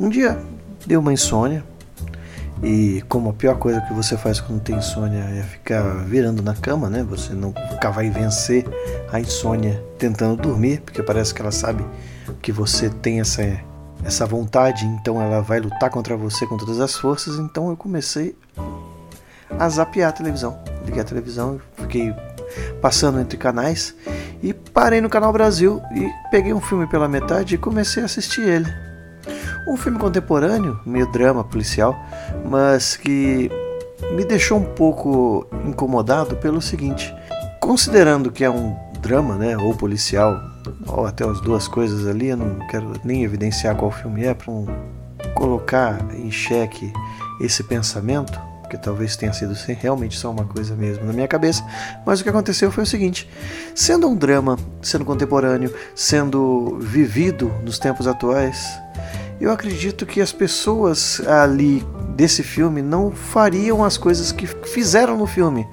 Um dia deu uma insônia, e como a pior coisa que você faz quando tem insônia é ficar virando na cama, né? Você não vai vencer a insônia tentando dormir, porque parece que ela sabe que você tem essa, essa vontade, então ela vai lutar contra você com todas as forças. Então eu comecei a zapear a televisão. Liguei a televisão, fiquei passando entre canais e parei no Canal Brasil e peguei um filme pela metade e comecei a assistir ele. Um filme contemporâneo, meio drama policial, mas que me deixou um pouco incomodado pelo seguinte: considerando que é um drama, né, ou policial, ou até as duas coisas ali, eu não quero nem evidenciar qual filme é para colocar em xeque esse pensamento, porque talvez tenha sido realmente só uma coisa mesmo na minha cabeça, mas o que aconteceu foi o seguinte: sendo um drama, sendo contemporâneo, sendo vivido nos tempos atuais, eu acredito que as pessoas ali desse filme não fariam as coisas que fizeram no filme.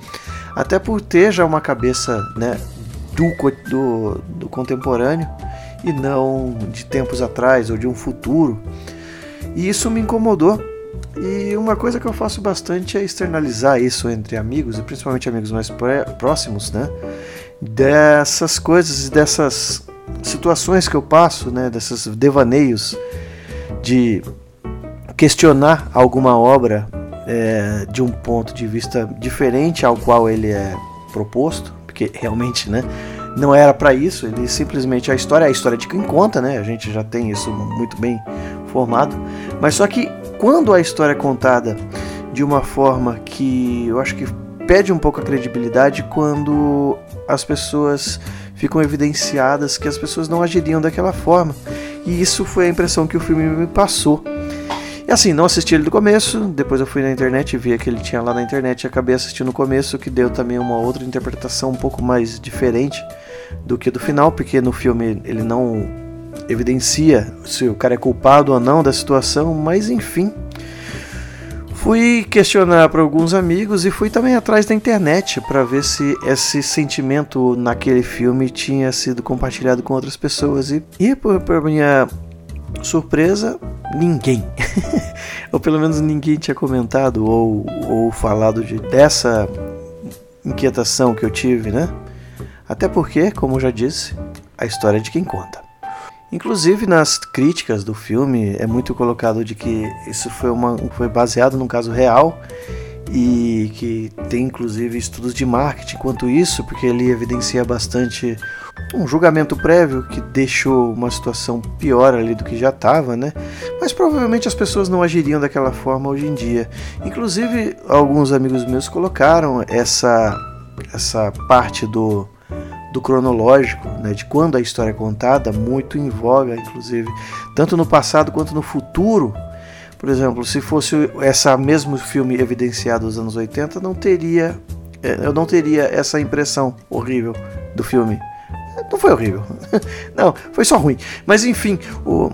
Até por ter já uma cabeça né, do, do, do contemporâneo e não de tempos atrás ou de um futuro. E isso me incomodou. E uma coisa que eu faço bastante é externalizar isso entre amigos, e principalmente amigos mais próximos, né? Dessas coisas e dessas situações que eu passo, né? Desses devaneios de questionar alguma obra é, de um ponto de vista diferente ao qual ele é proposto, porque realmente, né, não era para isso. Ele simplesmente a história é a história de quem conta, né? A gente já tem isso muito bem formado. Mas só que quando a história é contada de uma forma que eu acho que perde um pouco a credibilidade, quando as pessoas ficam evidenciadas que as pessoas não agiriam daquela forma. E isso foi a impressão que o filme me passou. E assim, não assisti ele do começo, depois eu fui na internet e vi que ele tinha lá na internet e acabei assistindo no começo, que deu também uma outra interpretação um pouco mais diferente do que do final, porque no filme ele não evidencia se o cara é culpado ou não da situação, mas enfim. Fui questionar para alguns amigos e fui também atrás da internet para ver se esse sentimento naquele filme tinha sido compartilhado com outras pessoas. E, e por minha surpresa, ninguém. ou pelo menos ninguém tinha comentado ou, ou falado de, dessa inquietação que eu tive, né? Até porque, como já disse, a história é de quem conta. Inclusive nas críticas do filme é muito colocado de que isso foi, uma, foi baseado num caso real e que tem inclusive estudos de marketing quanto isso, porque ele evidencia bastante um julgamento prévio que deixou uma situação pior ali do que já estava, né? Mas provavelmente as pessoas não agiriam daquela forma hoje em dia. Inclusive alguns amigos meus colocaram essa essa parte do do cronológico, né, de quando a história é contada, muito em voga, inclusive, tanto no passado quanto no futuro. Por exemplo, se fosse essa mesmo filme evidenciado dos anos 80, não teria, é, eu não teria essa impressão horrível do filme. Não foi horrível, não, foi só ruim. Mas enfim, o,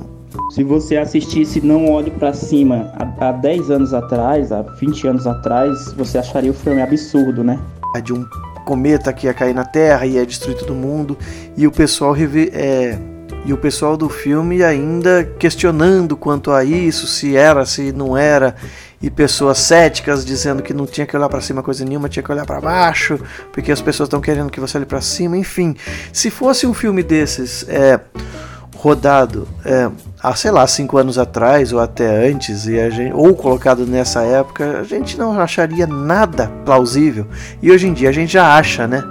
se você assistisse Não Olhe para Cima há, há 10 anos atrás, há 20 anos atrás, você acharia o filme absurdo, né? De um cometa que ia cair na Terra e ia destruir todo mundo e o pessoal é, e o pessoal do filme ainda questionando quanto a isso, se era, se não era, e pessoas céticas dizendo que não tinha que olhar para cima coisa nenhuma, tinha que olhar para baixo, porque as pessoas estão querendo que você olhe para cima, enfim. Se fosse um filme desses, é, rodado é, há, sei lá, cinco anos atrás ou até antes, e a gente, ou colocado nessa época, a gente não acharia nada plausível. E hoje em dia a gente já acha, né?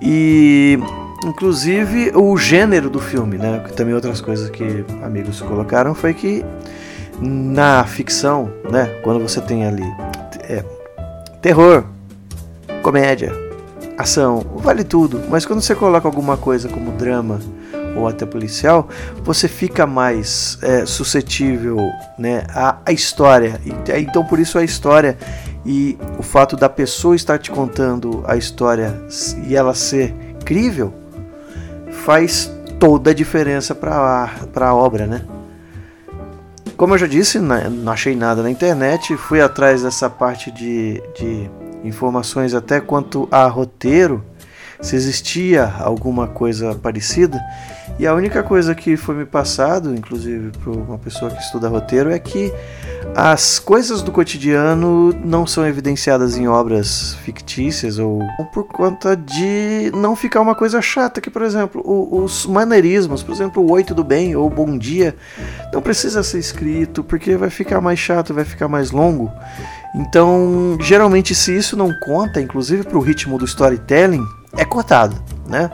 E inclusive o gênero do filme, né? Também outras coisas que amigos colocaram foi que na ficção, né? Quando você tem ali é, terror, comédia, ação, vale tudo. Mas quando você coloca alguma coisa como drama, ou até policial, você fica mais é, suscetível né, à, à história. Então, por isso a história e o fato da pessoa estar te contando a história e ela ser crível faz toda a diferença para a obra, né? Como eu já disse, não achei nada na internet, fui atrás dessa parte de, de informações até quanto a roteiro se existia alguma coisa parecida. E a única coisa que foi me passado, inclusive por uma pessoa que estuda roteiro, é que as coisas do cotidiano não são evidenciadas em obras fictícias ou por conta de não ficar uma coisa chata, que por exemplo, os maneirismos, por exemplo, o oi tudo bem ou bom dia, não precisa ser escrito porque vai ficar mais chato, vai ficar mais longo. Então, geralmente se isso não conta, inclusive para o ritmo do storytelling, é cortado, né?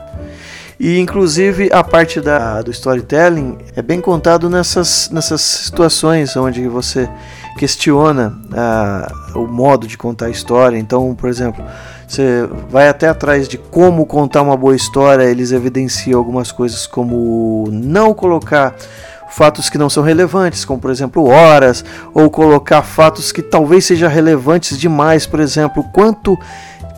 E inclusive a parte da, do storytelling é bem contado nessas, nessas situações onde você questiona uh, o modo de contar a história. Então, por exemplo, você vai até atrás de como contar uma boa história, eles evidenciam algumas coisas como não colocar fatos que não são relevantes, como por exemplo horas, ou colocar fatos que talvez sejam relevantes demais, por exemplo, quanto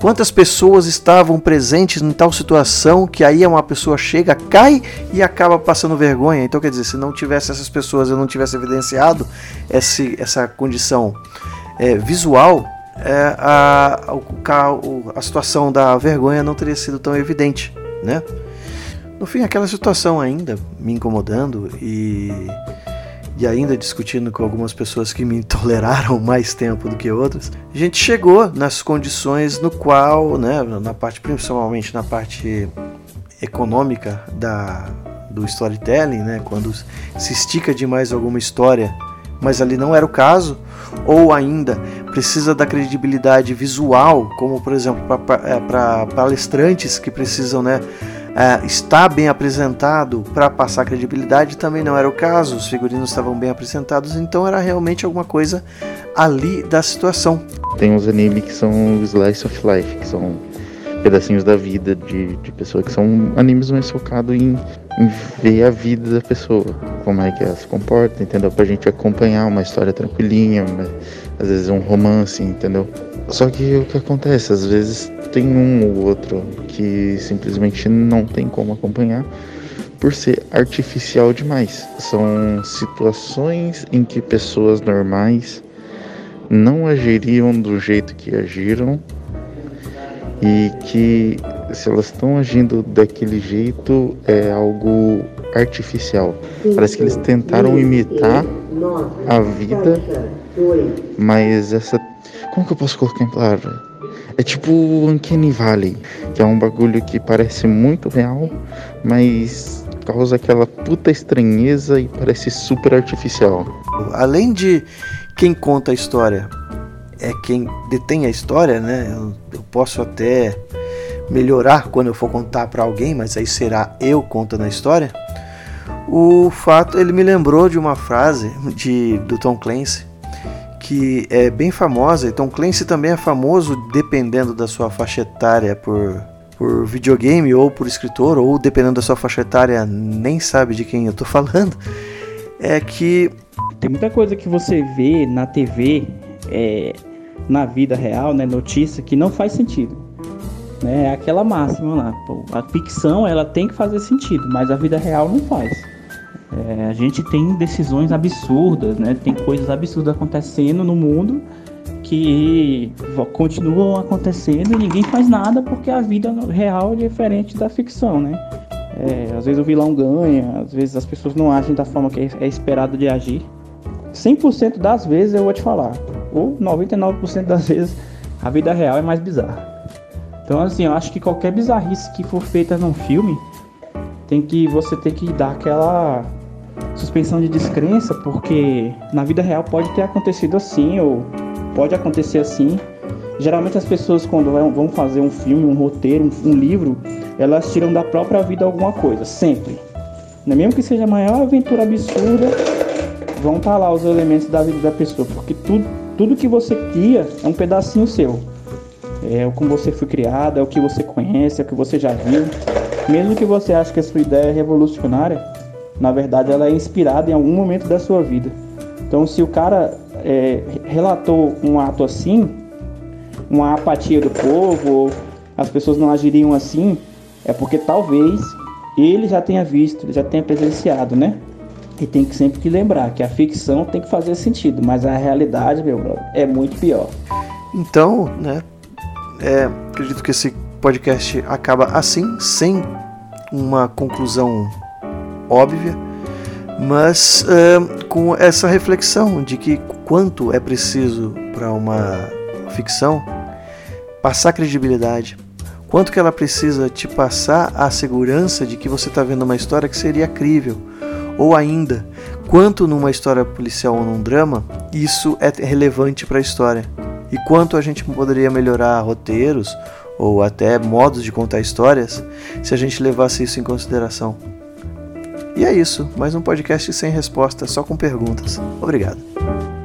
Quantas pessoas estavam presentes em tal situação que aí uma pessoa chega, cai e acaba passando vergonha? Então, quer dizer, se não tivesse essas pessoas, eu não tivesse evidenciado esse, essa condição é, visual, é, a, a, a situação da vergonha não teria sido tão evidente, né? No fim, aquela situação ainda me incomodando e e ainda discutindo com algumas pessoas que me toleraram mais tempo do que outras, a gente chegou nas condições no qual, né, na parte principalmente na parte econômica da do storytelling, né, quando se estica demais alguma história, mas ali não era o caso, ou ainda precisa da credibilidade visual, como por exemplo para é, palestrantes que precisam, né, uh, está bem apresentado para passar credibilidade também não era o caso, os figurinos estavam bem apresentados, então era realmente alguma coisa ali da situação. Tem uns animes que são slice of life, que são pedacinhos da vida de, de pessoa, que são animes mais focados em, em ver a vida da pessoa, como é que ela se comporta, entendeu? Pra gente acompanhar uma história tranquilinha, às vezes um romance, entendeu? Só que o que acontece, às vezes tem um ou outro que simplesmente não tem como acompanhar por ser artificial demais. São situações em que pessoas normais não agiriam do jeito que agiram e que se elas estão agindo daquele jeito é algo artificial. Parece que eles tentaram imitar a vida, mas essa como que eu posso colocar em palavras? É tipo o Uncanny Valley, que é um bagulho que parece muito real, mas causa aquela puta estranheza e parece super artificial. Além de quem conta a história é quem detém a história, né? Eu, eu posso até melhorar quando eu for contar para alguém, mas aí será eu contando a história. O fato, ele me lembrou de uma frase de do Tom Clancy que é bem famosa. Então Clancy também é famoso dependendo da sua faixa etária por, por videogame ou por escritor, ou dependendo da sua faixa etária, nem sabe de quem eu tô falando. É que. Tem muita coisa que você vê na TV, é, na vida real, né, notícia, que não faz sentido. Né? É aquela máxima lá. A ficção ela tem que fazer sentido, mas a vida real não faz. É, a gente tem decisões absurdas, né? Tem coisas absurdas acontecendo no mundo que continuam acontecendo e ninguém faz nada porque a vida real é diferente da ficção, né? É, às vezes o vilão ganha, às vezes as pessoas não agem da forma que é esperado de agir. 100% das vezes eu vou te falar, ou 99% das vezes a vida real é mais bizarra. Então assim, eu acho que qualquer bizarrice que for feita num filme, tem que você ter que dar aquela suspensão de descrença, porque na vida real pode ter acontecido assim, ou pode acontecer assim. Geralmente as pessoas quando vão fazer um filme, um roteiro, um, livro, elas tiram da própria vida alguma coisa, sempre. Né? Mesmo que seja a maior aventura absurda, vão estar tá lá os elementos da vida da pessoa, porque tudo, tudo que você cria é um pedacinho seu. É o como você foi criado, é o que você conhece, é o que você já viu. Mesmo que você ache que a sua ideia é revolucionária, na verdade ela é inspirada em algum momento da sua vida. Então, se o cara é, relatou um ato assim, uma apatia do povo, ou as pessoas não agiriam assim, é porque talvez ele já tenha visto, já tenha presenciado, né? E tem que sempre que lembrar que a ficção tem que fazer sentido, mas a realidade, meu brother, é muito pior. Então, né? É, acredito que esse podcast acaba assim, sem uma conclusão óbvia, mas uh, com essa reflexão de que quanto é preciso para uma ficção passar credibilidade, quanto que ela precisa te passar a segurança de que você está vendo uma história que seria crível, ou ainda, quanto numa história policial ou num drama isso é relevante para a história e quanto a gente poderia melhorar roteiros ou até modos de contar histórias se a gente levasse isso em consideração. E é isso, mais um podcast sem resposta, só com perguntas. Obrigado.